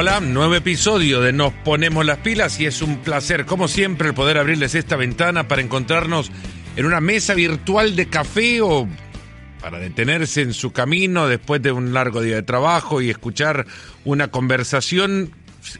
hola, nuevo episodio de Nos Ponemos las Pilas y es un placer, como siempre, el poder abrirles esta ventana para encontrarnos en una mesa virtual de café o para detenerse en su camino después de un largo día de trabajo y escuchar una conversación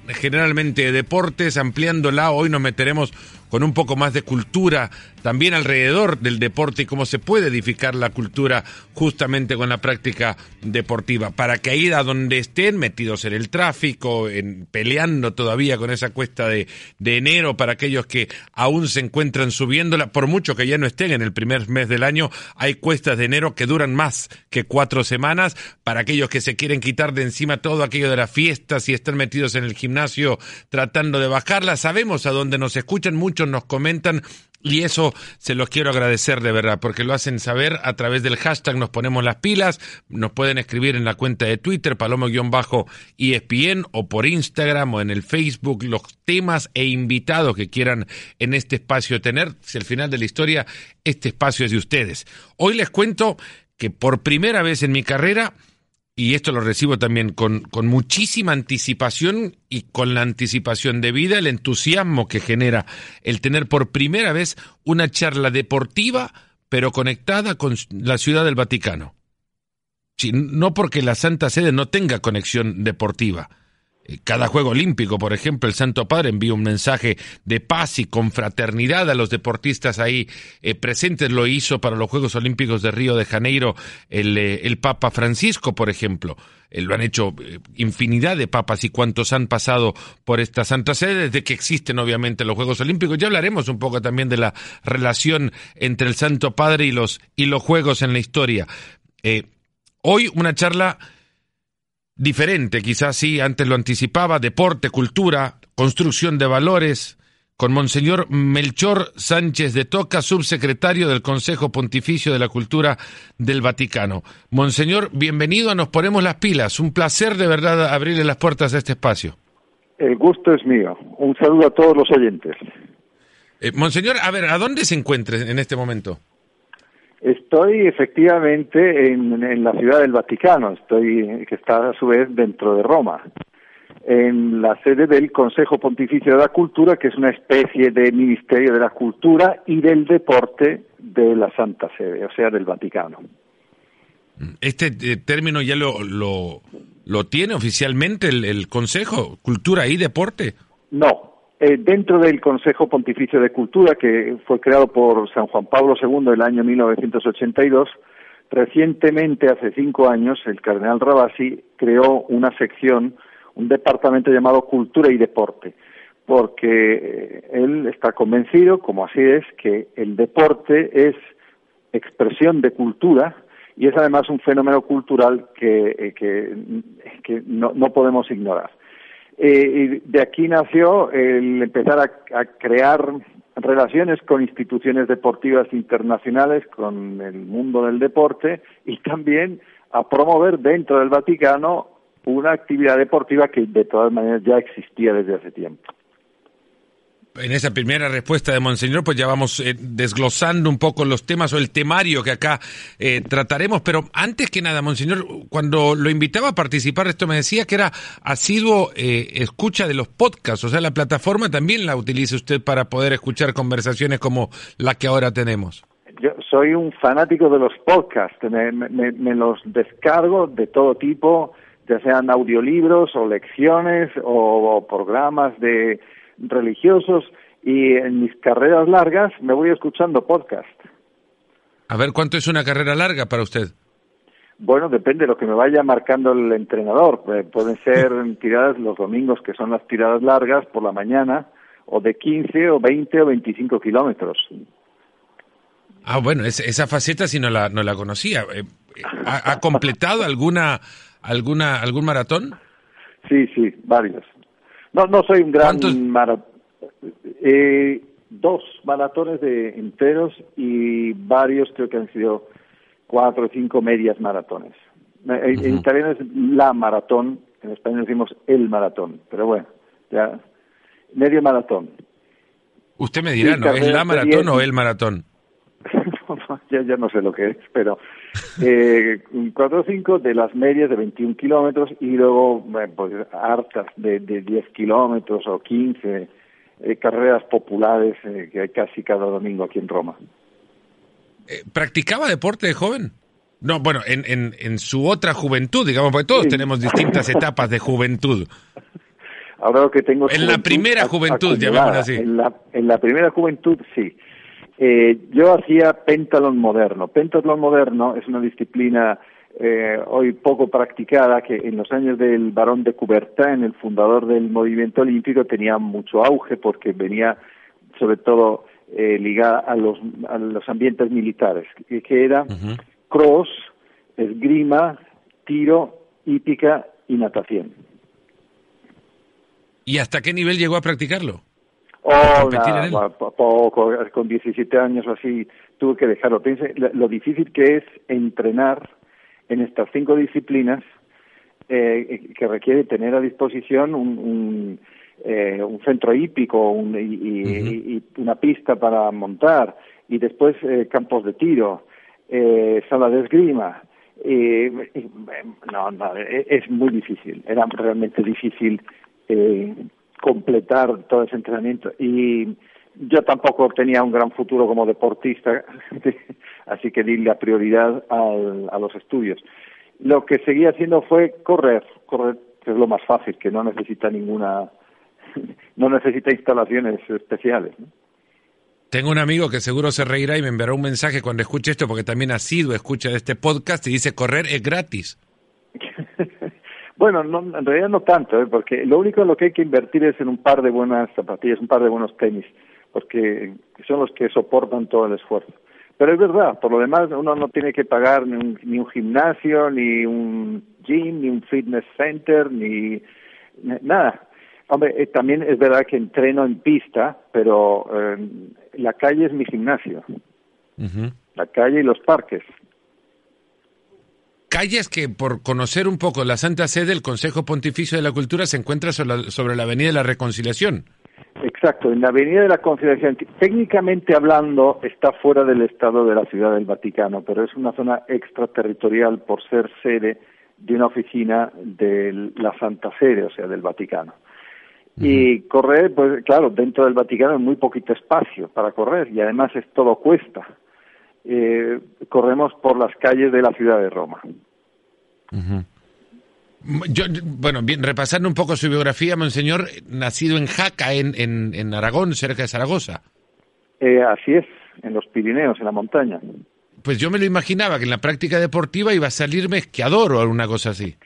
generalmente de deportes, ampliándola. Hoy nos meteremos con un poco más de cultura también alrededor del deporte y cómo se puede edificar la cultura justamente con la práctica deportiva, para que ahí a donde estén metidos en el tráfico, en, peleando todavía con esa cuesta de, de enero para aquellos que aún se encuentran subiéndola, por mucho que ya no estén en el primer mes del año, hay cuestas de enero que duran más que cuatro semanas, para aquellos que se quieren quitar de encima todo aquello de las fiestas y están metidos en el gimnasio tratando de bajarla, sabemos a dónde nos escuchan, muchos nos comentan y eso se los quiero agradecer de verdad, porque lo hacen saber a través del hashtag Nos Ponemos las Pilas. Nos pueden escribir en la cuenta de Twitter, palomo-espn, o por Instagram o en el Facebook, los temas e invitados que quieran en este espacio tener. Si al final de la historia, este espacio es de ustedes. Hoy les cuento que por primera vez en mi carrera y esto lo recibo también con, con, muchísima anticipación y con la anticipación de vida, el entusiasmo que genera el tener por primera vez una charla deportiva, pero conectada con la ciudad del Vaticano. no porque la Santa Sede no tenga conexión deportiva, cada Juego Olímpico, por ejemplo, el Santo Padre envía un mensaje de paz y confraternidad a los deportistas ahí eh, presentes. Lo hizo para los Juegos Olímpicos de Río de Janeiro el, eh, Papa Francisco, por ejemplo. Eh, lo han hecho infinidad de papas y cuantos han pasado por esta Santa Sede desde que existen obviamente los Juegos Olímpicos. Ya hablaremos un poco también de la relación entre el Santo Padre y los, y los Juegos en la historia. hoy una charla diferente, quizás sí, antes lo anticipaba, deporte, cultura, construcción de valores, con Monseñor Melchor Sánchez de Toca, subsecretario del Consejo Pontificio de la Cultura del Vaticano. Monseñor, bienvenido a Nos Ponemos las Pilas. Un placer de verdad abrirle las puertas a este espacio. El gusto es mío. Un saludo a todos los oyentes. Eh, Monseñor, a ver, ¿a dónde se encuentra en este momento? Estoy efectivamente en, la ciudad del Vaticano, estoy que está a su vez dentro de Roma, en la sede del Consejo Pontificio de la Cultura, que es una especie de Ministerio de la Cultura y del Deporte de la Santa Sede, o sea, del Vaticano. ¿Este eh, término ya lo, lo, lo tiene oficialmente el, el Consejo, Cultura y Deporte? No, eh, dentro del Consejo Pontificio de Cultura, que fue creado por San Juan Pablo II en el año 1982, recientemente, hace cinco años, el cardenal Rabasi creó una sección, un departamento llamado Cultura y Deporte, porque eh, él está convencido, como así es, que el deporte es expresión de cultura y es además un fenómeno cultural que, eh, que, no podemos ignorar. Eh, de aquí nació el empezar a, crear relaciones con instituciones deportivas internacionales, con el mundo del deporte y también a promover dentro del Vaticano una actividad deportiva que de todas maneras ya existía desde hace tiempo en esa primera respuesta de Monseñor, pues ya vamos eh, desglosando un poco los temas o el temario que acá eh, trataremos. Pero antes que nada, Monseñor, cuando lo invitaba a participar, esto me decía que era asiduo eh, escucha de los podcasts, o sea, la plataforma también la utiliza usted para poder escuchar conversaciones como la que ahora tenemos. Yo soy un fanático de los podcasts, me, me los descargo de todo tipo, ya sean audiolibros o lecciones o programas de religiosos y en mis carreras largas me voy escuchando podcast. A ver, ¿cuánto es una carrera larga para usted? Bueno, depende de lo que me vaya marcando el entrenador. Eh, pueden ser tiradas los domingos, que son las tiradas largas por la mañana, o de 15 o 20 o 25 kilómetros. Ah, bueno, esa faceta sí no la, no la conocía. Eh, ¿Ha, ¿Ha, completado alguna, alguna, algún maratón? Sí, sí, varios. No, no soy un gran maratón. Eh, dos maratones de enteros y varios creo que han sido cuatro o cinco medias maratones. Eh, en, italiano es la maratón, en español decimos el maratón, pero bueno, ya medio maratón. Usted me dirá, ¿no? ¿Es la maratón o el maratón? ya, ya no sé lo que es, pero eh, cuatro o cinco de las medias de 21 kilómetros y luego eh, pues, hartas de, de 10 kilómetros o 15 eh, carreras populares eh, que hay casi cada domingo aquí en Roma. ¿Practicaba deporte de joven? No, bueno, en, en, en su otra juventud, digamos, porque todos tenemos distintas etapas de juventud. Ahora lo que tengo En la primera juventud, llamémoslo así. En la, en la primera juventud, sí. Eh, yo hacía pentalón moderno. Pentalón moderno es una disciplina eh, hoy poco practicada que en los años del barón de Coubertin, el fundador del movimiento olímpico, tenía mucho auge porque venía sobre todo eh, ligada a los, a los ambientes militares, que, que era cross, esgrima, tiro, hípica y natación. ¿Y hasta qué nivel llegó a practicarlo? Oh, nada, poco, con 17 años o así tuve que dejarlo. Piense lo difícil que es entrenar en estas cinco disciplinas eh, que requiere tener a disposición un, un, eh, un centro hípico un, y, y, y, una pista para montar y después eh, campos de tiro, eh, sala de esgrima. Eh, no, no, es muy difícil, era realmente difícil eh, completar todo ese entrenamiento. Y yo tampoco tenía un gran futuro como deportista, así que di la prioridad al, a los estudios. Lo que seguí haciendo fue correr, correr, que es lo más fácil, que no necesita ninguna, no necesita instalaciones especiales. Tengo un amigo que seguro se reirá y me enviará un mensaje cuando escuche esto, porque también ha sido escucha de este podcast y dice correr es gratis. Bueno, no, en realidad no tanto, ¿eh? porque lo único en lo que hay que invertir es en un par de buenas zapatillas, un par de buenos tenis, porque son los que soportan todo el esfuerzo. Pero es verdad, por lo demás uno no tiene que pagar ni un, ni un gimnasio, ni un gym, ni un fitness center, ni, nada. Hombre, eh, también es verdad que entreno en pista, pero eh, la calle es mi gimnasio. La calle y los parques calles que, por conocer un poco la Santa Sede, el Consejo Pontificio de la Cultura se encuentra sobre la, Avenida de la Reconciliación. Exacto, en la Avenida de la Reconciliación. Técnicamente hablando, está fuera del Estado de la Ciudad del Vaticano, pero es una zona extraterritorial por ser sede de una oficina de la Santa Sede, o sea, del Vaticano. Y correr, pues claro, dentro del Vaticano hay muy poquito espacio para correr y además es todo cuesta eh, corremos por las calles de la ciudad de Roma. Yo, bueno, bien, repasando un poco su biografía, Monseñor, nacido en Jaca, en, en, Aragón, cerca de Zaragoza. Eh, así es, en los Pirineos, en la montaña. Pues yo me lo imaginaba que en la práctica deportiva iba a salirme esquiador o alguna cosa así.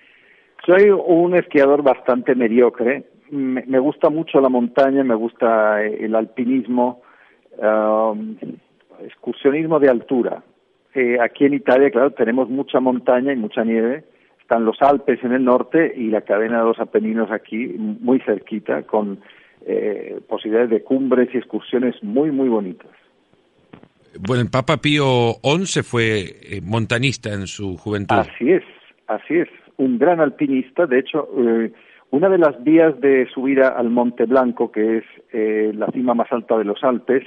Soy un esquiador bastante mediocre. Me, me gusta mucho la montaña, me gusta el alpinismo. Um, excursionismo de altura. Eh, aquí en Italia, claro, tenemos mucha montaña y mucha nieve. Están los Alpes en el norte y la cadena de los Apeninos aquí, muy cerquita, con eh, posibilidades de cumbres y excursiones muy, muy bonitas. Bueno, el Papa Pío XI fue eh, montanista en su juventud. Así es, así es. Un gran alpinista. De hecho, eh, una de las vías de subida al Monte Blanco, que es eh, la cima más alta de los Alpes,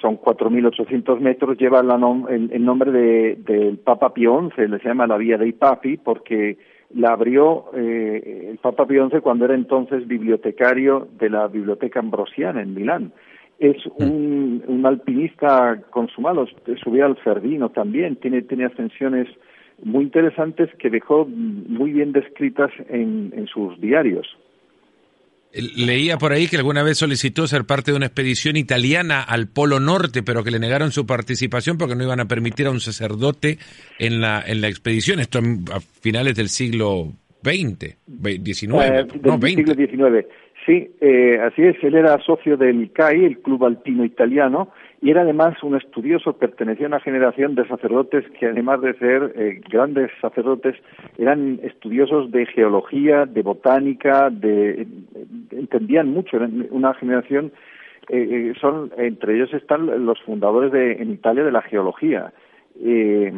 son 4.800 metros, lleva el, nombre del de, Papa Pío XI, le se llama la Vía dei Papi, porque la abrió eh, el Papa Pío XI cuando era entonces bibliotecario de la Biblioteca Ambrosiana en Milán. Es mm. un, un alpinista consumado, subía al Ferdino también, tiene, tiene ascensiones muy interesantes que dejó muy bien descritas en, en sus diarios. Leía por ahí que alguna vez solicitó ser parte de una expedición italiana al Polo Norte, pero que le negaron su participación porque no iban a permitir a un sacerdote en la, en la expedición. Esto a finales del siglo XX, XIX, eh, no, siglo XIX. Sí, eh, así es. Él era socio del CAI, el Club Alpino Italiano, y era además un estudioso, pertenecía a una generación de sacerdotes que además de ser eh, grandes sacerdotes, eran estudiosos de geología, de botánica, de, entendían mucho, eran una generación, eh, eh, son, entre ellos están los fundadores de, en Italia de la geología. Eh,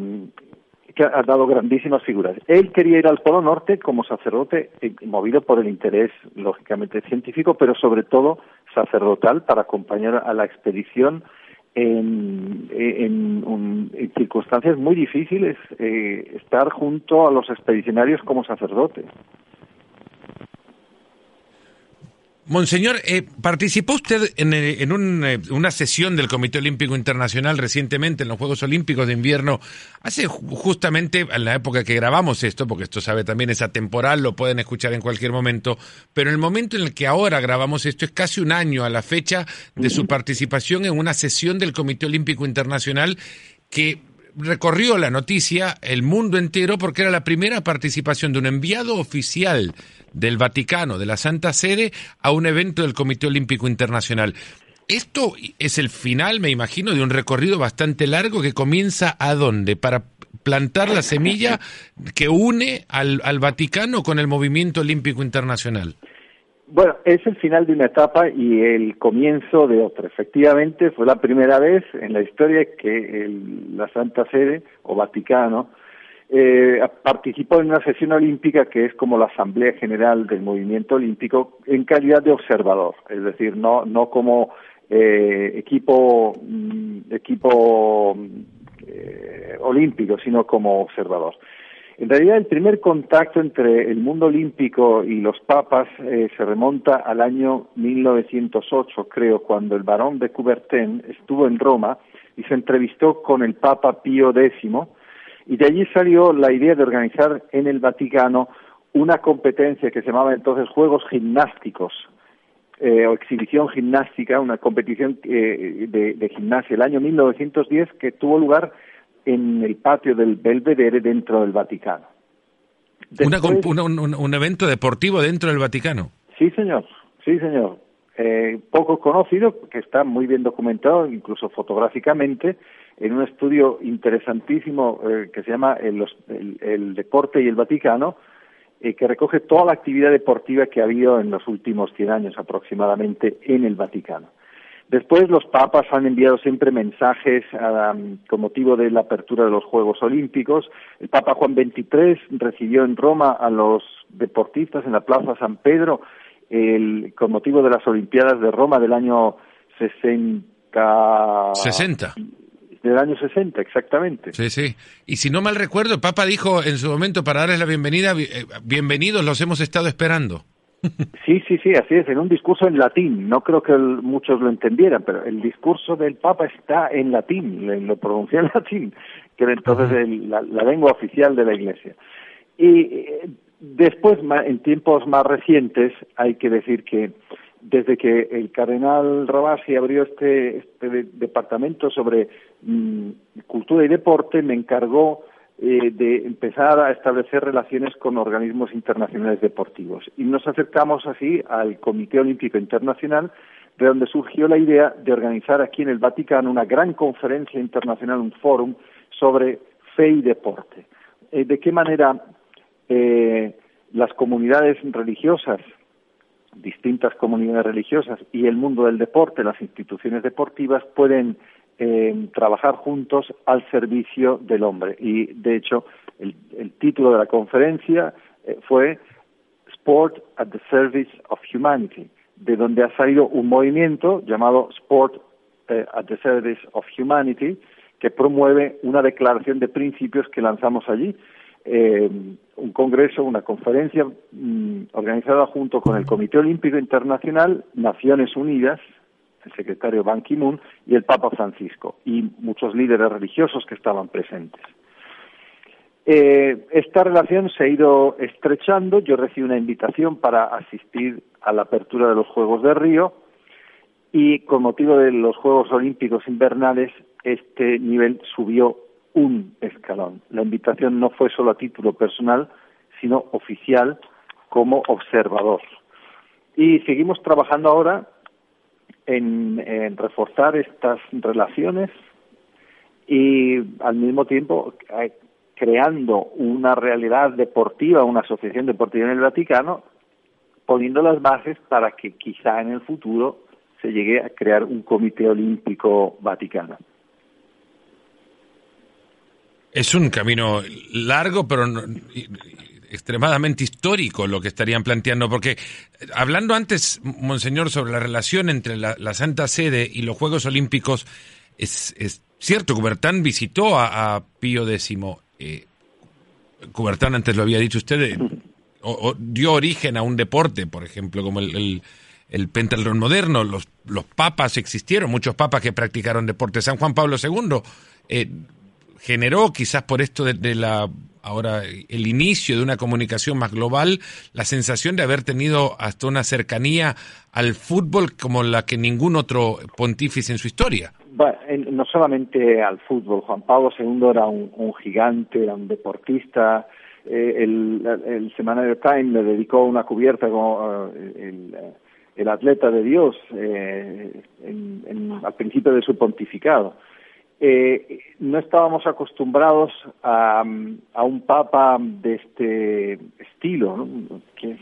que ha dado grandísimas figuras. Él quería ir al Polo Norte como sacerdote, eh, movido por el interés, lógicamente, científico, pero sobre todo sacerdotal, para acompañar a la expedición en, en, circunstancias muy difíciles eh, estar junto a los expedicionarios como sacerdotes. Monseñor, eh, ¿participó usted en, eh, eh, una sesión del Comité Olímpico Internacional recientemente en los Juegos Olímpicos de Invierno? Hace justamente en la época que grabamos esto, porque esto sabe también es atemporal, lo pueden escuchar en cualquier momento, pero el momento en el que ahora grabamos esto es casi un año a la fecha de su participación en una sesión del Comité Olímpico Internacional que recorrió la noticia el mundo entero porque era la primera participación de un enviado oficial del Vaticano, de la Santa Sede, a un evento del Comité Olímpico Internacional. Esto es el final, me imagino, de un recorrido bastante largo que comienza a dónde? Para plantar la semilla que une al, al Vaticano con el movimiento olímpico internacional. Bueno, es el final de una etapa y el comienzo de otra. Efectivamente, fue la primera vez en la historia que la Santa Sede o Vaticano eh, participó en una sesión olímpica que es como la Asamblea General del Movimiento Olímpico en calidad de observador, es decir, no, no como eh, equipo, mm, equipo eh, olímpico, sino como observador. En realidad, el primer contacto entre el mundo olímpico y los papas eh, se remonta al año 1908, creo, cuando el barón de Coubertin estuvo en Roma y se entrevistó con el Papa Pío X y de allí salió la idea de organizar en el Vaticano una competencia que se llamaba entonces Juegos Gimnásticos eh, o Exhibición Gimnástica, una competición eh, de, de, gimnasia el año 1910 que tuvo lugar en el patio del Belvedere dentro del Vaticano. un, evento deportivo dentro del Vaticano. Sí, señor, sí, señor. Eh, poco conocido, que está muy bien documentado, incluso fotográficamente, en un estudio interesantísimo eh, que se llama el, deporte y el Vaticano, eh, que recoge toda la actividad deportiva que ha habido en los últimos 100 años aproximadamente en el Vaticano. Después los papas han enviado siempre mensajes con motivo de la apertura de los Juegos Olímpicos. El Papa Juan XXIII recibió en Roma a los deportistas en la Plaza San Pedro el, con motivo de las Olimpiadas de Roma del año 60. 60 del año 60, exactamente. Sí, sí. Y si no mal recuerdo, el Papa dijo en su momento para darles la bienvenida, eh, bienvenidos, los hemos estado esperando. Sí, sí, sí, así es, en un discurso en latín. No creo que muchos lo entendieran, pero el discurso del Papa está en latín, lo pronunció en latín, que era entonces la, lengua oficial de la Iglesia. Y eh, después, en tiempos más recientes, hay que decir que desde que el cardenal Rabasi abrió este, este departamento sobre cultura y deporte, me encargó eh, de empezar a establecer relaciones con organismos internacionales deportivos. Y nos acercamos así al Comité Olímpico Internacional, de donde surgió la idea de organizar aquí en el Vaticano una gran conferencia internacional, un fórum sobre fe y deporte. Eh, ¿De qué manera eh, las comunidades religiosas distintas comunidades religiosas y el mundo del deporte, las instituciones deportivas, pueden eh, trabajar juntos al servicio del hombre. Y, de hecho, el, título de la conferencia eh, fue Sport at the Service of Humanity, de donde ha salido un movimiento llamado Sport eh, at the Service of Humanity, que promueve una declaración de principios que lanzamos allí eh, un congreso, una conferencia mm, organizada junto con el Comité Olímpico Internacional, Naciones Unidas, el secretario Ban Ki-moon y el Papa Francisco, y muchos líderes religiosos que estaban presentes. Eh, esta relación se ha ido estrechando. Yo recibí una invitación para asistir a la apertura de los Juegos de Río y con motivo de los Juegos Olímpicos Invernales este nivel subió un escalón. La invitación no fue solo a título personal, sino oficial como observador. Y seguimos trabajando ahora en, reforzar estas relaciones y al mismo tiempo eh, creando una realidad deportiva, una asociación deportiva en el Vaticano, poniendo las bases para que quizá en el futuro se llegue a crear un comité olímpico vaticano. Es un camino largo, pero extremadamente histórico lo que estarían planteando, porque hablando antes, Monseñor, sobre la relación entre la, Santa Sede y los Juegos Olímpicos, es, cierto, Cubertán visitó a, Pío X. Eh, Cubertán, antes lo había dicho usted, o, dio origen a un deporte, por ejemplo, como el, el, el moderno. Los, los papas existieron, muchos papas que practicaron deporte. San Juan Pablo II eh, generó, quizás por esto de, la ahora el inicio de una comunicación más global, la sensación de haber tenido hasta una cercanía al fútbol como la que ningún otro pontífice en su historia. No solamente al fútbol, Juan Pablo II era un, gigante, era un deportista, eh, el, el semanario Time le dedicó una cubierta como eh, el, atleta de Dios eh, al principio de su pontificado eh, no estábamos acostumbrados a, a, un papa de este estilo, que,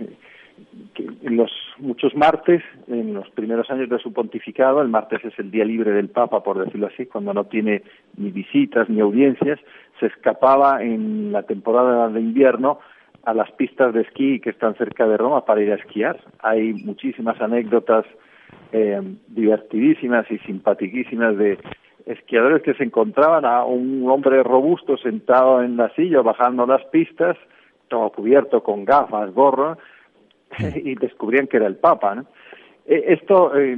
en los muchos martes, en los primeros años de su pontificado, el martes es el día libre del papa, por decirlo así, cuando no tiene ni visitas ni audiencias, se escapaba en la temporada de invierno a las pistas de esquí que están cerca de Roma para ir a esquiar. Hay muchísimas anécdotas eh, divertidísimas y simpaticísimas de esquiadores que se encontraban a un hombre robusto sentado en la silla bajando las pistas, todo cubierto con gafas, gorro, y descubrían que era el Papa. ¿no? Eh, esto eh,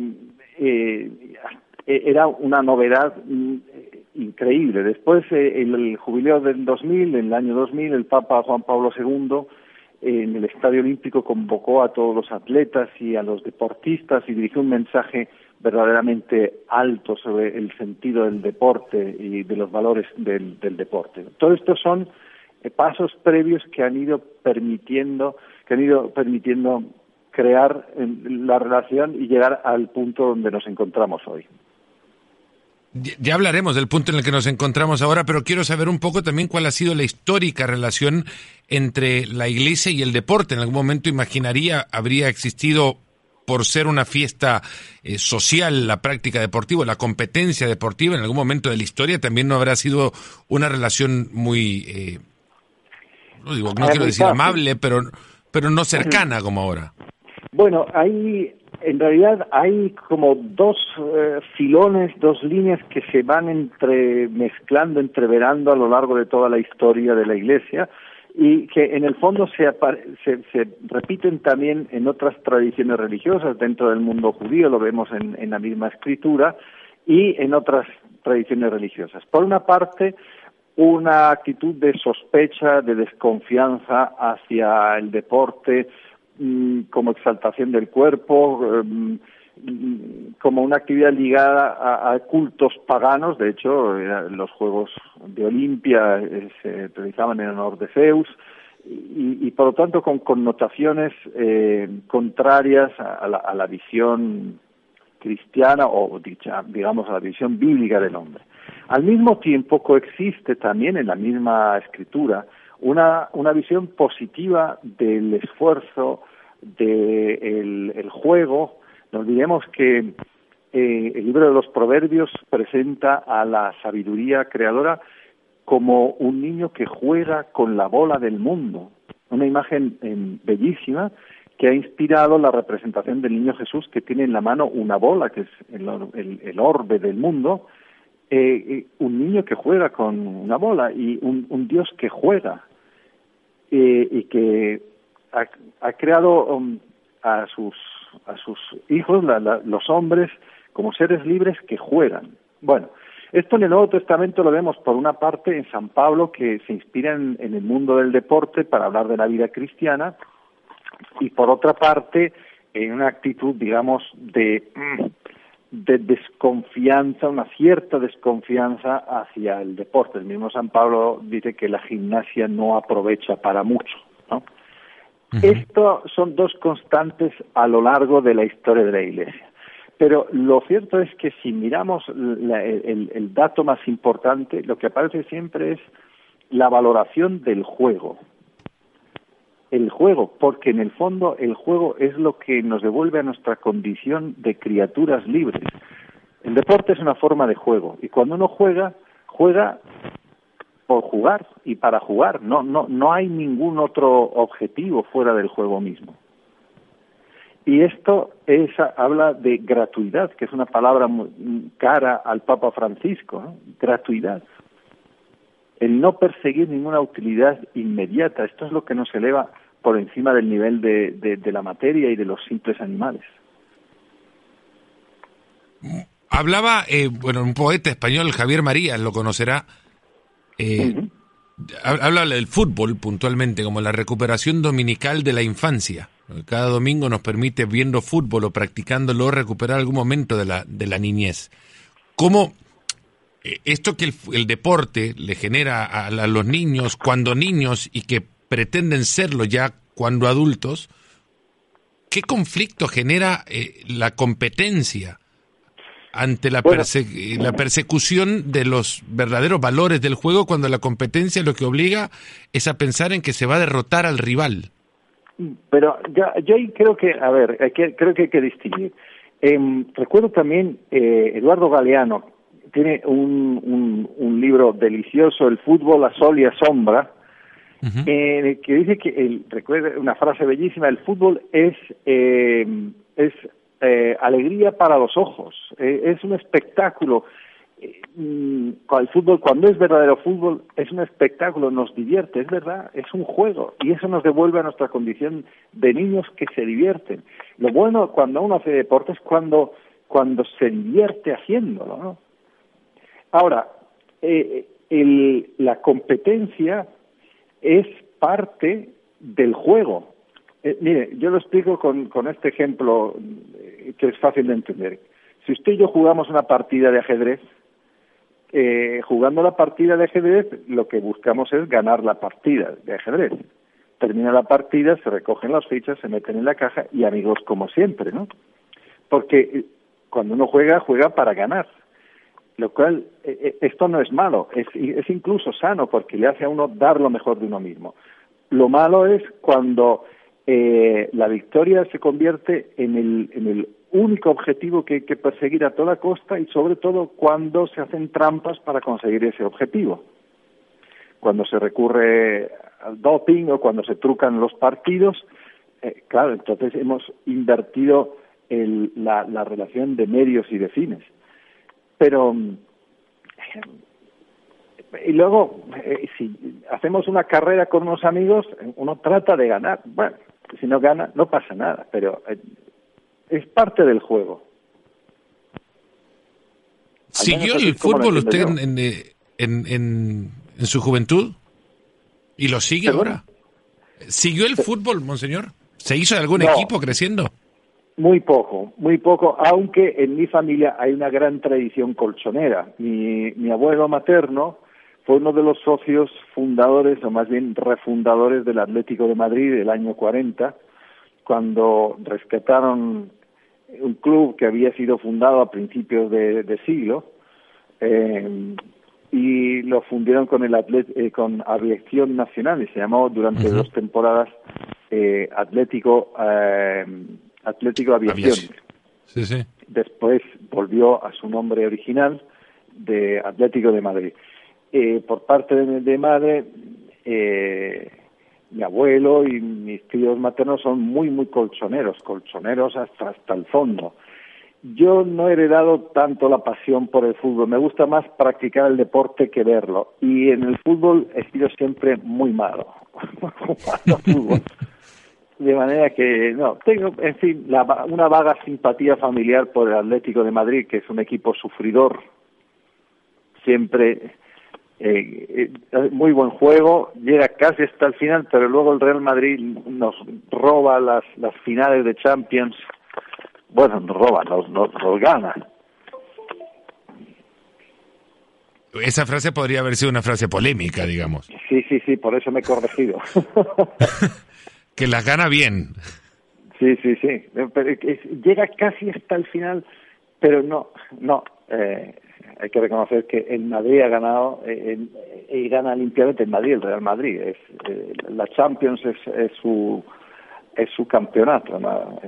eh, era una novedad mm, increíble. Después, en el jubileo del 2000, en el año 2000, el Papa Juan Pablo II en el Estadio Olímpico convocó a todos los atletas y a los deportistas y dirigió un mensaje verdaderamente alto sobre el sentido del deporte y de los valores del, deporte. Todo esto son eh, pasos previos que han ido permitiendo, que han ido permitiendo crear la relación y llegar al punto donde nos encontramos hoy. Ya hablaremos del punto en el que nos encontramos ahora, pero quiero saber un poco también cuál ha sido la histórica relación entre la iglesia y el deporte. En algún momento imaginaría habría existido por ser una fiesta eh, social, la práctica deportiva, la competencia deportiva, en algún momento de la historia también no habrá sido una relación muy, eh, no, digo, no quiero decir amable, pero, pero no cercana como ahora. Bueno, hay, en realidad hay como dos eh, filones, dos líneas que se van entremezclando, entreverando a lo largo de toda la historia de la Iglesia y que en el fondo se, se, repiten también en otras tradiciones religiosas dentro del mundo judío, lo vemos en, en la misma escritura, y en otras tradiciones religiosas. Por una parte, una actitud de sospecha, de desconfianza hacia el deporte mm, como exaltación del cuerpo, mm, como una actividad ligada a, cultos paganos, de hecho los Juegos de Olimpia eh, se realizaban en honor de Zeus y, por lo tanto con connotaciones eh, contrarias a la, a la, visión cristiana o dicha, digamos a la visión bíblica del hombre. Al mismo tiempo coexiste también en la misma escritura una, una visión positiva del esfuerzo, del el juego, no olvidemos que eh, el libro de los Proverbios presenta a la sabiduría creadora como un niño que juega con la bola del mundo, una imagen em, bellísima que ha inspirado la representación del niño Jesús que tiene en la mano una bola, que es el, orbe del mundo, eh, eh, un niño que juega con una bola y un, Dios que juega y que ha, creado um, a sus a sus hijos, los hombres, como seres libres que juegan. Bueno, esto en el Nuevo Testamento lo vemos por una parte en San Pablo, que se inspira en, el mundo del deporte para hablar de la vida cristiana, y por otra parte en una actitud, digamos, de, de desconfianza, una cierta desconfianza hacia el deporte. El mismo San Pablo dice que la gimnasia no aprovecha para mucho, ¿no? Esto son dos constantes a lo largo de la historia de la Iglesia. Pero lo cierto es que si miramos el, dato más importante, lo que aparece siempre es la valoración del juego. El juego, porque en el fondo el juego es lo que nos devuelve a nuestra condición de criaturas libres. El deporte es una forma de juego y cuando uno juega, juega por jugar y para jugar. No, no, no hay ningún otro objetivo fuera del juego mismo. Y esto es, habla de gratuidad, que es una palabra cara al Papa Francisco, gratuidad. El no perseguir ninguna utilidad inmediata, esto es lo que nos eleva por encima del nivel de, de, la materia y de los simples animales. Hablaba, eh, bueno, un poeta español, Javier María, lo conocerá, eh, habla del fútbol puntualmente como la recuperación dominical de la infancia. Cada domingo nos permite, viendo fútbol o practicándolo, recuperar algún momento de la, de la niñez. ¿Cómo eh, esto que el, deporte le genera a, los niños cuando niños y que pretenden serlo ya cuando adultos, ¿qué conflicto genera eh, la competencia ante la, la persecución de los verdaderos valores del juego cuando la competencia lo que obliga es a pensar en que se va a derrotar al rival? Pero ya, yo creo que, a ver, creo que hay que distinguir. Em, recuerdo también eh, Eduardo Galeano, tiene un, un, libro delicioso, El fútbol a sol y a sombra, eh, que dice que, el, recuerda una frase bellísima, el fútbol es, eh, es eh, alegría para los ojos, eh, es un espectáculo. Mm, el fútbol, cuando es verdadero fútbol, es un espectáculo, nos divierte, es verdad, es un juego y eso nos devuelve a nuestra condición de niños que se divierten. Lo bueno cuando uno hace deporte es cuando, cuando se divierte haciéndolo, ¿no? Ahora, eh, el, la competencia es parte del juego. Eh, mire, yo lo explico con, con este ejemplo eh, que es fácil de entender. Si usted y yo jugamos una partida de ajedrez, eh, jugando la partida de ajedrez, lo que buscamos es ganar la partida de ajedrez. Termina la partida, se recogen las fichas, se meten en la caja y amigos como siempre, ¿no? Porque cuando uno juega, juega para ganar lo cual eh, eh, esto no es malo, es, es incluso sano porque le hace a uno dar lo mejor de uno mismo. Lo malo es cuando eh, la victoria se convierte en el, en el único objetivo que hay que perseguir a toda costa y sobre todo cuando se hacen trampas para conseguir ese objetivo. Cuando se recurre al doping o cuando se trucan los partidos, claro, entonces hemos invertido el, la, la relación de medios y de fines. Pero, y luego, eh, si hacemos una carrera con unos amigos, uno trata de ganar. Bueno, si no gana, no pasa nada, pero eh, es parte del juego. ¿Siguió el fútbol usted en, en, en, su juventud? ¿Y lo sigue ahora? ¿Siguió el fútbol, monseñor? ¿Se hizo de algún equipo creciendo? Muy poco, muy poco, aunque en mi familia hay una gran tradición colchonera. Mi, mi abuelo materno fue uno de los socios fundadores, o más bien refundadores del Atlético de Madrid del año 40, cuando rescataron un club que había sido fundado a principios de, siglo eh, y lo fundieron con el eh, con Aviación Nacional y se llamó durante dos temporadas eh, Atlético eh, Atlético Aviación. Sí, sí. Después volvió a su nombre original de Atlético de Madrid. Eh, por parte de, madre, eh, mi abuelo y mis tíos maternos son muy, muy colchoneros, colchoneros hasta, hasta el fondo. Yo no he heredado tanto la pasión por el fútbol, me gusta más practicar el deporte que verlo. Y en el fútbol he sido siempre muy malo, fútbol. De manera que, no, tengo, en fin, una vaga simpatía familiar por el Atlético de Madrid, que es un equipo sufridor, siempre eh, eh, muy buen juego, llega casi hasta el final, pero luego el Real Madrid nos roba las, las finales de Champions. Bueno, nos roba, nos, nos, nos gana. Esa frase podría haber sido una frase polémica, digamos. Sí, sí, sí, por eso me he corregido. que las gana bien. Sí, sí, sí. llega casi hasta el final, pero no, no. Eh, hay que reconocer que el Madrid ha ganado eh, y gana limpiamente el Madrid, el Real Madrid. Es, eh, la Champions es, su es su campeonato, nada,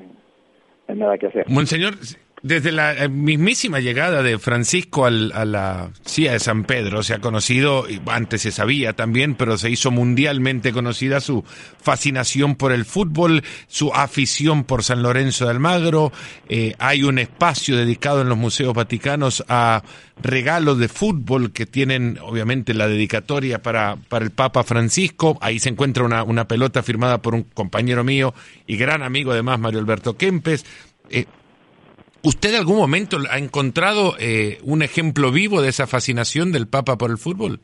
nada que hacer. Monseñor, Desde la eh, mismísima llegada de Francisco al, a la CIA de San Pedro se ha conocido, antes se sabía también, pero se hizo mundialmente conocida su fascinación por el fútbol, su afición por San Lorenzo de Almagro. Eh, hay un espacio dedicado en los museos vaticanos a regalos de fútbol que tienen obviamente la dedicatoria para, para el Papa Francisco. Ahí se encuentra una, una pelota firmada por un compañero mío y gran amigo además, Mario Alberto Kempes. Eh, ¿Usted en algún momento ha encontrado eh, un ejemplo vivo de esa fascinación del Papa por el fútbol?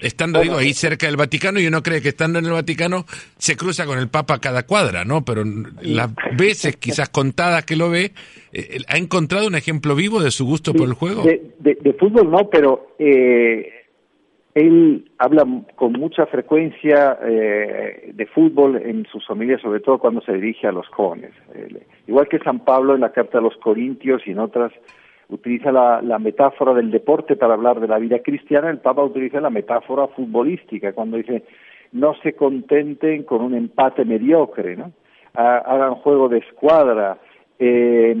Estando digo, ahí cerca del Vaticano, y uno cree que estando en el Vaticano se cruza con el Papa cada cuadra, ¿no? Pero las veces quizás contadas que lo ve, eh, ¿ha encontrado un ejemplo vivo de su gusto por el juego? De, fútbol no, pero eh, él habla con mucha frecuencia eh, de fútbol en sus familias, sobre todo cuando se dirige a los jóvenes. Igual que San Pablo en la carta a los Corintios y en otras, utiliza la, metáfora del deporte para hablar de la vida cristiana, el Papa utiliza la metáfora futbolística cuando dice no se contenten con un empate mediocre, ¿no? hagan juego de escuadra, eh,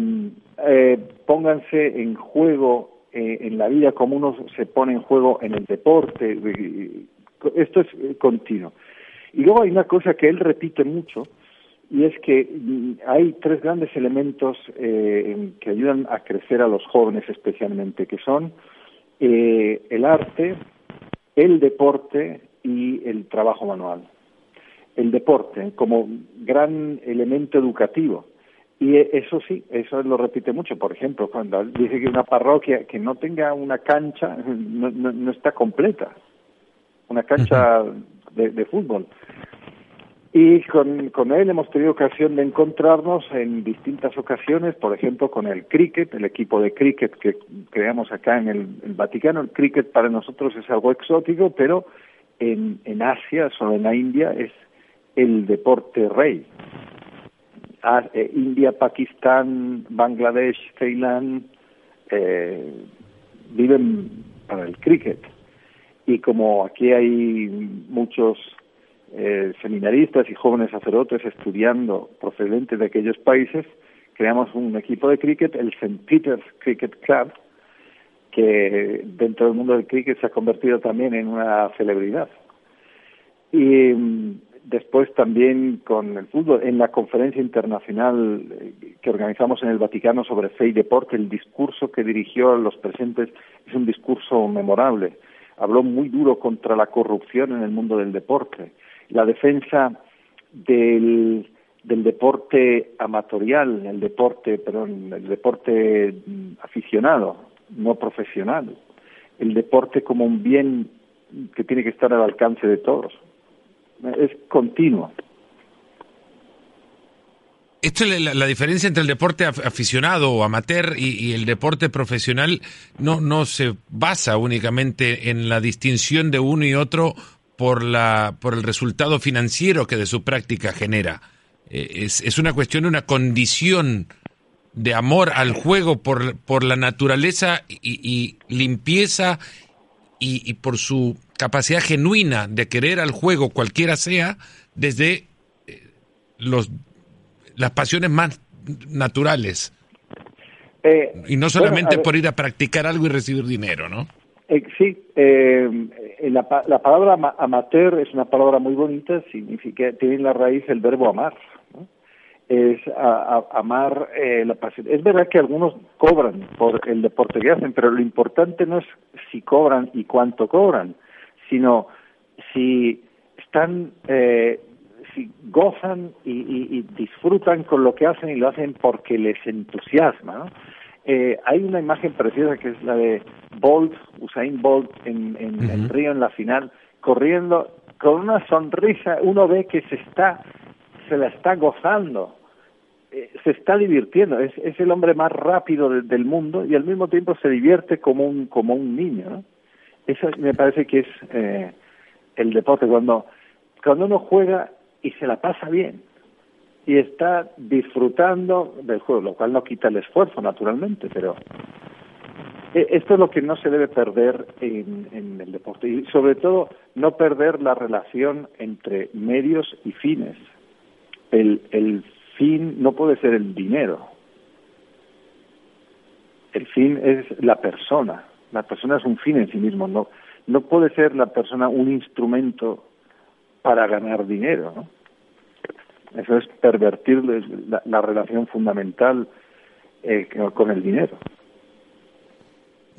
eh, pónganse en juego eh, en la vida como uno se pone en juego en el deporte. Esto es continuo. Y luego hay una cosa que él repite mucho, y es que mm, hay tres grandes elementos eh, que ayudan a crecer a los jóvenes especialmente, que son eh, el arte, el deporte y el trabajo manual. El deporte como gran elemento educativo. Y eso sí, eso lo repite mucho. Por ejemplo, cuando dice que una parroquia que no tenga una cancha no, no, está completa, una cancha de, de fútbol. Y con, con él hemos tenido ocasión de encontrarnos en distintas ocasiones, por ejemplo, con el cricket, el equipo de cricket que creamos acá en el, Vaticano. El cricket para nosotros es algo exótico, pero en, en Asia, solo en la India, es el deporte rey. Eh, India, Pakistán, Bangladesh, Ceilán eh, viven para el cricket. Y como aquí hay muchos eh, seminaristas y jóvenes sacerdotes estudiando procedentes de aquellos países, creamos un equipo de cricket, el St. Peter's Cricket Club, que dentro del mundo del cricket se ha convertido también en una celebridad. Y mm, después también con el fútbol, en la conferencia internacional eh, que organizamos en el Vaticano sobre fe y deporte, el discurso que dirigió a los presentes es un discurso memorable. Habló muy duro contra la corrupción en el mundo del deporte la defensa del, del deporte amatorial, el deporte, perdón, el deporte aficionado, no profesional, el deporte como un bien que tiene que estar al alcance de todos. Es continuo. Esto es la, diferencia entre el deporte aficionado o amateur y, y, el deporte profesional no, no se basa únicamente en la distinción de uno y otro por, la, por el resultado financiero que de su práctica genera. Eh, es, es, una cuestión, una condición de amor al juego por, por la naturaleza y, limpieza y, por su capacidad genuina de querer al juego, cualquiera sea, desde eh, los, las pasiones más naturales. Eh, y no solamente por ir a practicar algo y recibir dinero, ¿no? Eh, sí, eh, la, la, palabra amateur es una palabra muy bonita, significa, tiene en la raíz el verbo amar. Es amar eh, la pasión. Es verdad que algunos cobran por el deporte que hacen, pero lo importante no es si cobran y cuánto cobran, sino si están, eh, si gozan y, y, y disfrutan con lo que hacen y lo hacen porque les entusiasma. ¿no? Eh, hay una imagen preciosa que es la de Bolt, Usain Bolt en, en, Río en la final, corriendo con una sonrisa, uno ve que se está, se la está gozando, eh, se está divirtiendo, es, es el hombre más rápido del mundo y al mismo tiempo se divierte como un, como un niño, Eso me parece que es eh, el deporte, cuando, cuando uno juega y se la pasa bien, y está disfrutando del juego, lo cual no quita el esfuerzo, naturalmente, pero esto es lo que no se debe perder en, el deporte y sobre todo no perder la relación entre medios y fines. El, el fin no puede ser el dinero. El fin es la persona. La persona es un fin en sí mismo. No, no puede ser la persona un instrumento para ganar dinero. Eso es pervertir la, relación fundamental eh, con el dinero.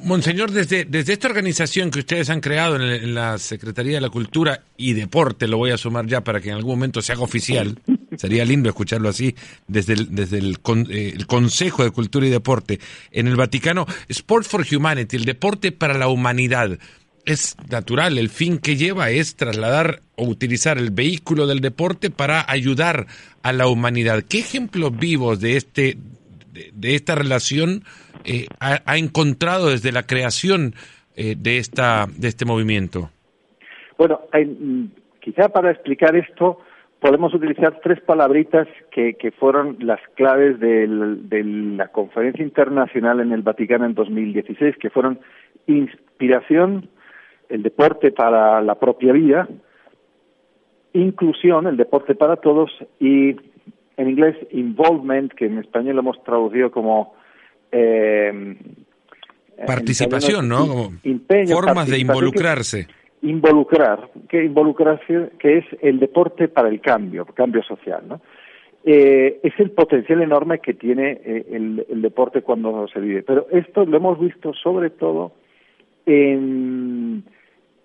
Monseñor, desde, desde esta organización que ustedes han creado en, la Secretaría de la Cultura y Deporte, lo voy a sumar ya para que en algún momento se haga oficial, sería lindo escucharlo así, desde el, desde el, eh, el, Consejo de Cultura y Deporte en el Vaticano, Sport for Humanity, el deporte para la humanidad. Es natural, el fin que lleva es trasladar o utilizar el vehículo del deporte para ayudar a la humanidad. ¿Qué ejemplos vivos de, este, de esta relación eh, ha, encontrado desde la creación eh, de, esta, de este movimiento? Bueno, mm, quizá para explicar esto podemos utilizar tres palabritas que, que fueron las claves de la conferencia internacional en el Vaticano en 2016, que fueron inspiración, el deporte para la propia vida, inclusión, el deporte para todos, y en inglés involvement, que en español lo hemos traducido como eh, participación, ¿no? Como formas de involucrarse. involucrar, que involucrarse, que es el deporte para el cambio, cambio social, ¿no? Eh, es el potencial enorme que tiene eh, el, el, deporte cuando se vive. Pero esto lo hemos visto sobre todo en,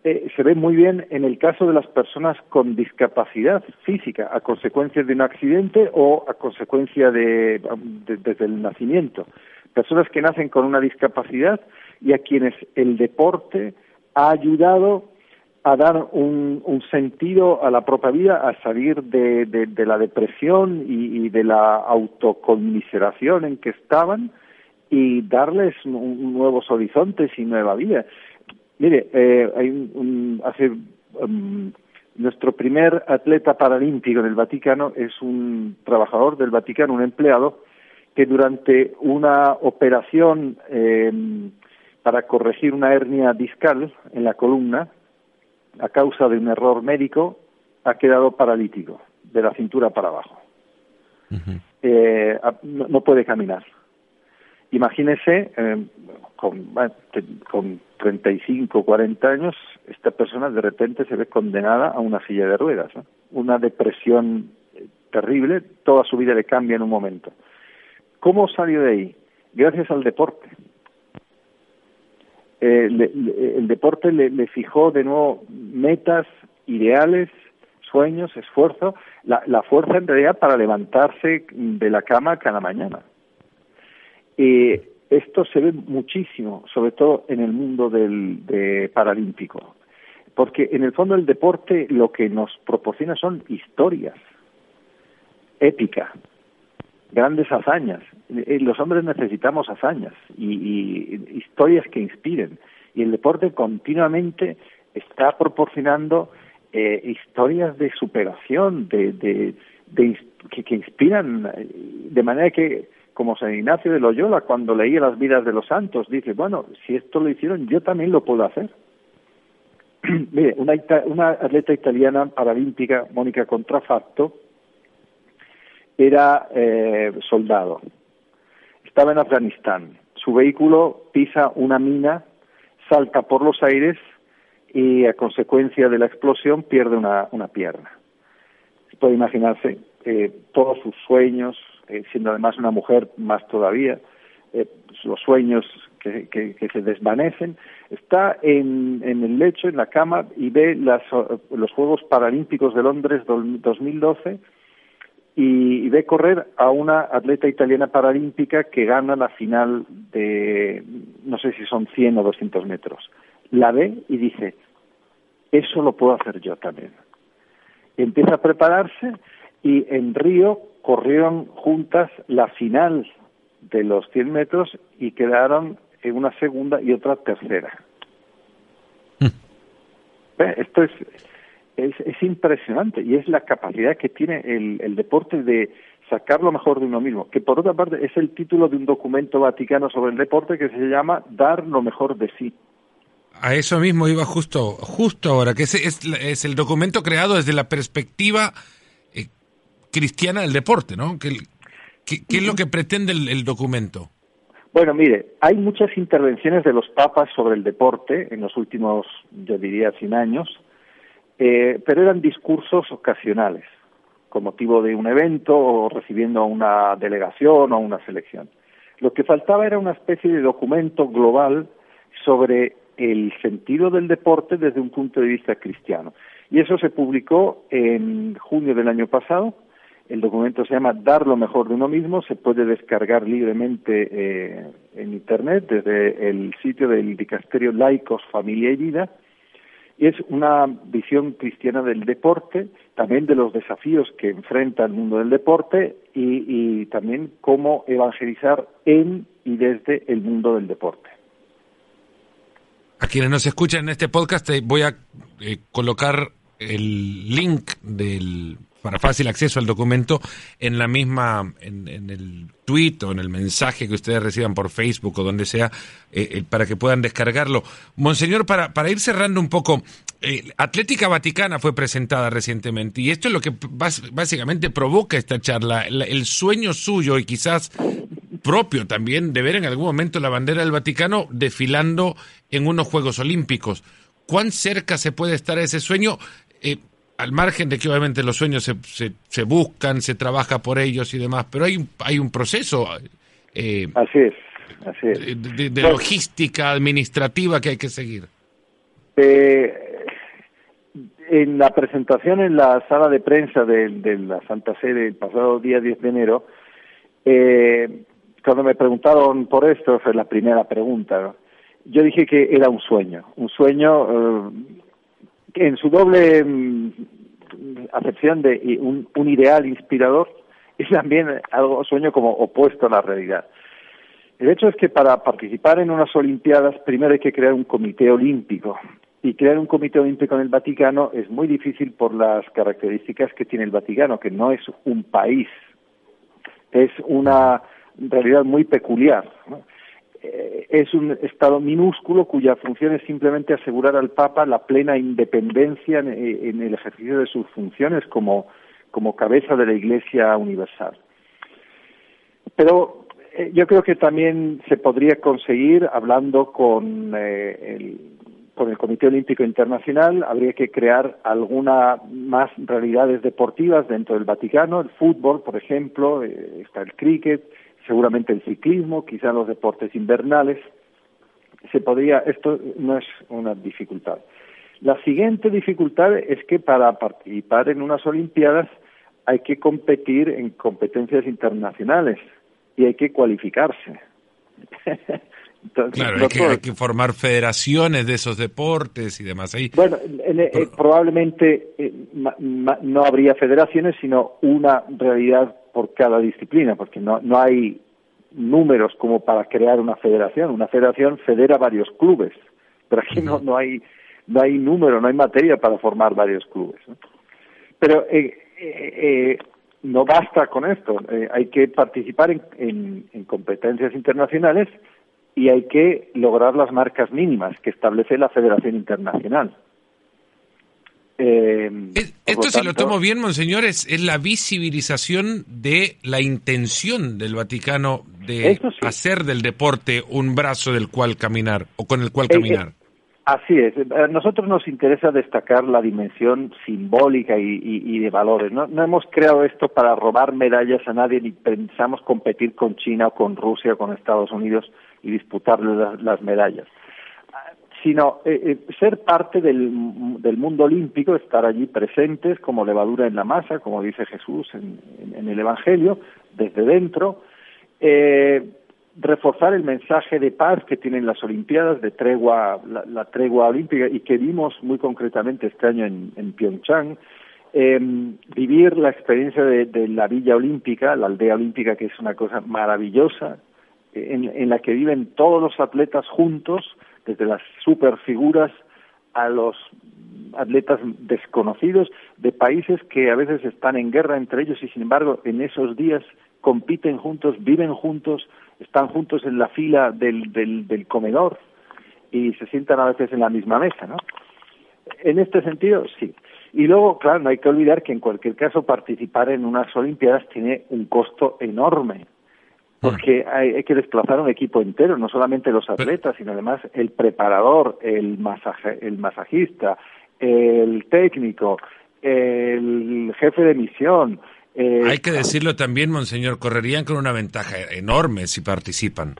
eh, se ve muy bien en el caso de las personas con discapacidad física a consecuencia de un accidente o a consecuencia de desde el nacimiento personas que nacen con una discapacidad y a quienes el deporte ha ayudado a dar un, sentido a la propia vida, a salir de, la depresión y, de la autoconmiseración en que estaban y darles nuevos horizontes y nueva vida. Mire, eh, hay un, hace um, nuestro primer atleta paralímpico en el Vaticano es un trabajador del Vaticano, un empleado que durante una operación em, para corregir una hernia discal en la columna, a causa de un error médico, ha quedado paralítico de la cintura para abajo. Eh, no, puede caminar. Imagínese, eh, con, con 35, 40 años, esta persona de repente se ve condenada a una silla de ruedas, una depresión eh, terrible, toda su vida le cambia en un momento. ¿Cómo salió de ahí? Gracias al deporte. Eh, el deporte le, fijó de nuevo metas, ideales, sueños, esfuerzo, la, fuerza en realidad para levantarse de la cama cada mañana. Y esto se ve muchísimo, sobre todo en el mundo del de paralímpico, porque en el fondo el deporte lo que nos proporciona son historias, épica, grandes hazañas. Eh, los hombres necesitamos hazañas y, historias que inspiren. Y el deporte continuamente está proporcionando eh, historias de superación, de, de, que, inspiran, eh, de manera que, como San Ignacio de Loyola, cuando leía las vidas de los santos, dice, bueno, si esto lo hicieron, yo también lo puedo hacer. Mire, una, una atleta italiana paralímpica, Mónica Contrafatto, era eh, soldado. Estaba en Afganistán. Su vehículo pisa una mina, salta por los aires y a consecuencia de la explosión pierde una, una pierna. Puede imaginarse eh, todos sus sueños, eh, siendo además una mujer más todavía, los sueños que, se desvanecen, está en, en, el lecho, en la cama, y ve las, los Juegos Paralímpicos de Londres 2012 y, ve correr a una atleta italiana paralímpica que gana la final de, no sé si son 100 o 200 metros. La ve y dice, eso lo puedo hacer yo también. Empieza a prepararse y en Río corrieron juntas la final de los 100 metros y quedaron en una segunda y otra tercera. Hmm. Esto es es, es impresionante y es la capacidad que tiene el, el deporte de sacar lo mejor de uno mismo, que por otra parte es el título de un documento vaticano sobre el deporte que se llama Dar lo mejor de sí. A eso mismo iba justo, justo ahora, que es, es, el documento creado desde la perspectiva cristiana del deporte, ¿no? ¿Qué, qué, es lo que pretende el, documento? Bueno, mire, hay muchas intervenciones de los papas sobre el deporte en los últimos, yo diría, 100 años, eh, pero eran discursos ocasionales, con motivo de un evento o recibiendo a una delegación o a una selección. Lo que faltaba era una especie de documento global sobre el sentido del deporte desde un punto de vista cristiano. Y eso se publicó en junio del año pasado. El documento se llama Dar lo mejor de uno mismo. Se puede descargar libremente eh, en Internet desde el sitio del Dicasterio Laicos, Familia y Vida. Es una visión cristiana del deporte, también de los desafíos que enfrenta el mundo del deporte y, y también cómo evangelizar en y desde el mundo del deporte. A quienes nos escuchan en este podcast voy a eh, colocar el link del para fácil acceso al documento en la misma, en, el tweet o en el mensaje que ustedes reciban por Facebook o donde sea, eh, eh, para que puedan descargarlo. Monseñor, para, para ir cerrando un poco, Atlética Vaticana fue presentada recientemente y esto es lo que básicamente provoca esta charla, el sueño suyo y quizás propio también de ver en algún momento la bandera del Vaticano desfilando en unos Juegos Olímpicos. ¿Cuán cerca se puede estar ese sueño? Eh, al margen de que obviamente los sueños se, se, buscan, se trabaja por ellos y demás, pero hay, hay un proceso eh, así es, así es. de, logística administrativa que hay que seguir. Eh, en la presentación en la sala de prensa de, de la Santa Sede el pasado día 10 de enero, eh, cuando me preguntaron por esto, fue la primera pregunta, yo dije que era un sueño, un sueño eh, en su doble mm, acepción de un, un, ideal inspirador es también algo sueño como opuesto a la realidad. El hecho es que para participar en unas Olimpiadas primero hay que crear un comité olímpico y crear un comité olímpico en el Vaticano es muy difícil por las características que tiene el Vaticano, que no es un país, es una realidad muy peculiar. Eh, es un Estado minúsculo cuya función es simplemente asegurar al Papa la plena independencia en, el ejercicio de sus funciones como, como cabeza de la Iglesia universal. Pero eh, yo creo que también se podría conseguir hablando con eh, el con el Comité Olímpico Internacional habría que crear alguna más realidades deportivas dentro del Vaticano, el fútbol, por ejemplo, está el cricket, seguramente el ciclismo, quizá los deportes invernales. Se podría, esto no es una dificultad. La siguiente dificultad es que para participar en unas Olimpiadas hay que competir en competencias internacionales y hay que cualificarse. claro, hay que, formar federaciones de esos deportes y demás. Ahí. Bueno, eh, probablemente eh, no habría federaciones, sino una realidad por cada disciplina, porque no, no hay números como para crear una federación. Una federación federa varios clubes, pero aquí no, no hay no hay número, no hay materia para formar varios clubes. Pero eh, eh, eh, no basta con esto, hay que participar en, en competencias internacionales y hay que lograr las marcas mínimas que establece la Federación Internacional. Eh, esto, si lo tomo bien, monseñor, es, la visibilización de la intención del Vaticano de hacer del deporte un brazo del cual caminar o con el cual eh, caminar. Eh, así es. A nosotros nos interesa destacar la dimensión simbólica y, de valores. ¿no? no hemos creado esto para robar medallas a nadie ni pensamos competir con China o con Rusia o con Estados Unidos y disputarle las medallas sino eh, eh, ser parte del, mundo olímpico, estar allí presentes como levadura en la masa, como dice Jesús en, el Evangelio, desde dentro, eh, reforzar el mensaje de paz que tienen las Olimpiadas, de tregua, la, tregua olímpica y que vimos muy concretamente este año en, en Pyeongchang, em, vivir la experiencia de, la Villa Olímpica, la aldea olímpica, que es una cosa maravillosa, en la que viven todos los atletas juntos, desde las superfiguras a los atletas desconocidos de países que a veces están en guerra entre ellos y sin embargo en esos días compiten juntos, viven juntos, están juntos en la fila del, del, comedor y se sientan a veces en la misma mesa, ¿no? En este sentido, sí. Y luego, claro, no hay que olvidar que en cualquier caso participar en unas Olimpiadas tiene un costo enorme porque hay, que desplazar un equipo entero, no solamente los atletas, sino además el preparador, el, masaje, el masajista, el técnico, el jefe de misión. Eh, hay que decirlo también, Monseñor, correrían con una ventaja enorme si participan.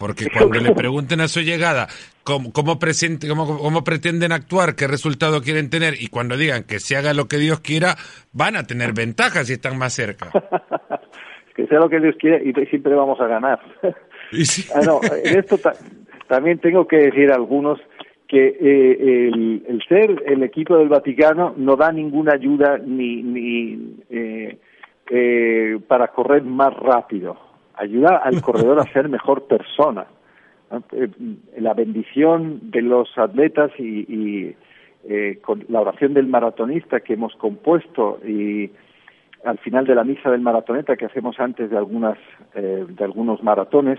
Porque cuando le pregunten a su llegada cómo, cómo, cómo, pretenden actuar, qué resultado quieren tener, y cuando digan que se haga lo que Dios quiera, van a tener ventajas si están más cerca. que sea lo que Dios quiera y siempre vamos a ganar. ah, no, en esto también tengo que decir a algunos que eh, el, ser el equipo del Vaticano no da ninguna ayuda ni, ni eh, eh, para correr más rápido ayuda al corredor a ser mejor persona. Eh, la bendición de los atletas y, eh, con la oración del maratonista que hemos compuesto y al final de la misa del maratoneta que hacemos antes de algunas eh, de algunos maratones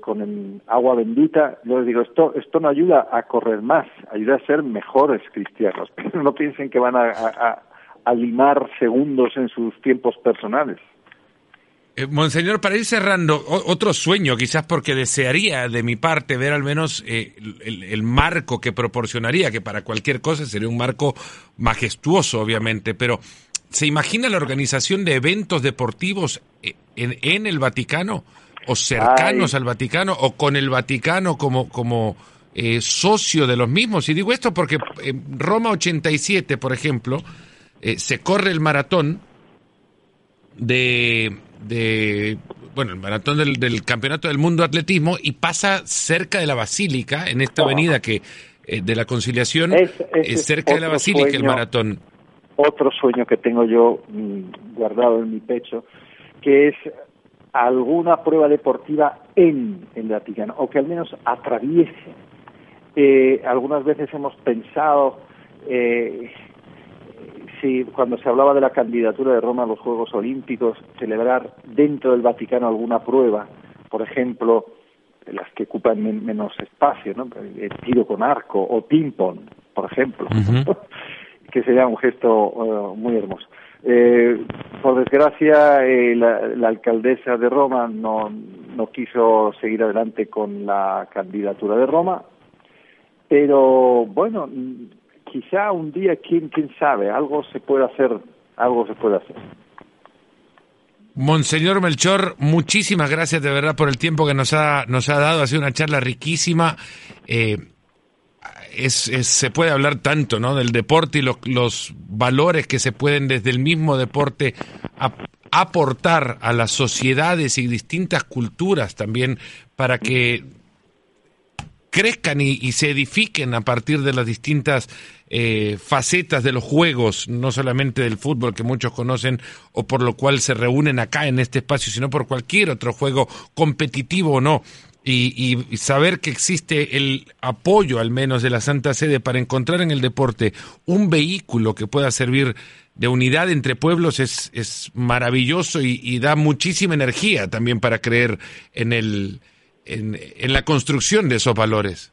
con agua bendita yo les digo esto esto no ayuda a correr más ayuda a ser mejores cristianos. Pero no piensen que van a, a limar segundos en sus tiempos personales. Eh, Monseñor, para ir cerrando, otro sueño, quizás porque desearía de mi parte ver al menos eh, el, marco que proporcionaría, que para cualquier cosa sería un marco majestuoso, obviamente, pero ¿se imagina la organización de eventos deportivos eh, en, el Vaticano? ¿O cercanos al Vaticano? ¿O con el Vaticano como, como socio de los mismos? Y digo esto porque en Roma 87, por ejemplo, se corre el maratón de de bueno, el maratón del, Campeonato del Mundo de Atletismo y pasa cerca de la Basílica, en esta avenida que eh, de la Conciliación, es, cerca de la Basílica el maratón. Otro sueño que tengo yo mm, guardado en mi pecho, que es alguna prueba deportiva en el Vaticano, o que al menos atraviese. Eh, algunas veces hemos pensado eh, si cuando se hablaba de la candidatura de Roma a los Juegos Olímpicos, celebrar dentro del Vaticano alguna prueba, por ejemplo, las que ocupan menos espacio, ¿no? el tiro con arco o ping-pong, por ejemplo, que sería un gesto eh, muy hermoso. Eh, por desgracia, eh, la, la, alcaldesa de Roma no, no quiso seguir adelante con la candidatura de Roma, pero bueno, quizá un día, quién, quién sabe, algo se puede hacer, algo se puede hacer. Monseñor Melchor, muchísimas gracias de verdad por el tiempo que nos ha, nos ha dado. Ha sido una charla riquísima. Eh, es, se puede hablar tanto ¿no? del deporte y los, los valores que se pueden desde el mismo deporte aportar a las sociedades y distintas culturas también para que crezcan y, se edifiquen a partir de las distintas eh, facetas de los juegos, no solamente del fútbol que muchos conocen o por lo cual se reúnen acá en este espacio, sino por cualquier otro juego competitivo o no. Y, saber que existe el apoyo al menos de la Santa Sede para encontrar en el deporte un vehículo que pueda servir de unidad entre pueblos es, es maravilloso y da muchísima energía también para creer en el, en, la construcción de esos valores.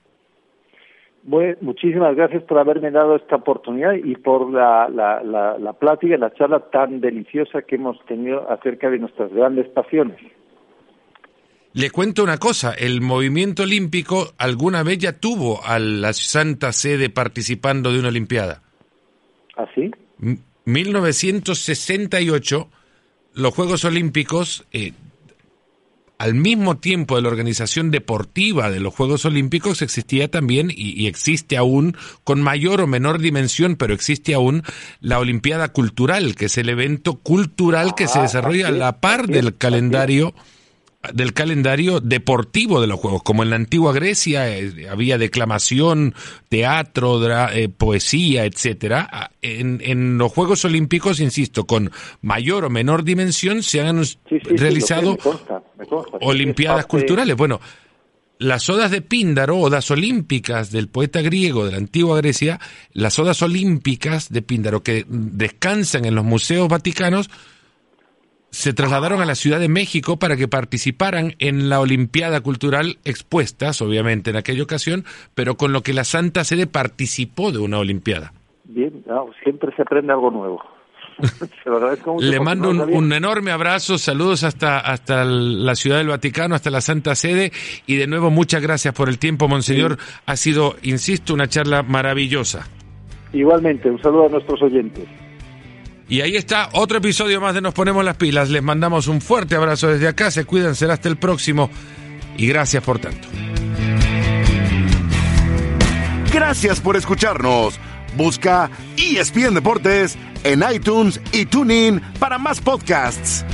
Bueno, muchísimas gracias por haberme dado esta oportunidad y por la, la, la, la plática, la charla tan deliciosa que hemos tenido acerca de nuestras grandes pasiones. Le cuento una cosa, el movimiento olímpico alguna vez ya tuvo a la Santa Sede participando de una Olimpiada. ¿Ah, sí? 1968, los Juegos Olímpicos eh, al mismo tiempo de la organización deportiva de los Juegos Olímpicos existía también y, existe aún con mayor o menor dimensión, pero existe aún la Olimpiada Cultural, que es el evento cultural que se ah, desarrolla a la par del calendario del calendario deportivo de los Juegos, como en la antigua Grecia eh, había declamación, teatro, eh, poesía, etcétera. Ah, en, en, los Juegos Olímpicos, insisto, con mayor o menor dimensión se han realizado olimpiadas culturales. Bueno, las odas de Píndaro, odas olímpicas del poeta griego de la antigua Grecia, las odas olímpicas de Píndaro que descansan en los museos vaticanos, se trasladaron a la Ciudad de México para que participaran en la Olimpiada Cultural expuestas, obviamente, en aquella ocasión, pero con lo que la Santa Sede participó de una Olimpiada. Bien, siempre se aprende algo nuevo. Se lo agradezco mucho Le mando un enorme abrazo, saludos hasta, hasta la Ciudad del Vaticano, hasta la Santa Sede y de nuevo muchas gracias por el tiempo, Monseñor. Ha sido, insisto, una charla maravillosa. Igualmente, un saludo a nuestros oyentes. Y ahí está otro episodio más de Nos Ponemos las Pilas. Les mandamos un fuerte abrazo desde acá, se cuidan, será hasta el próximo y gracias por tanto. Gracias por escucharnos. Busca ESPN Deportes en iTunes y TuneIn para más podcasts.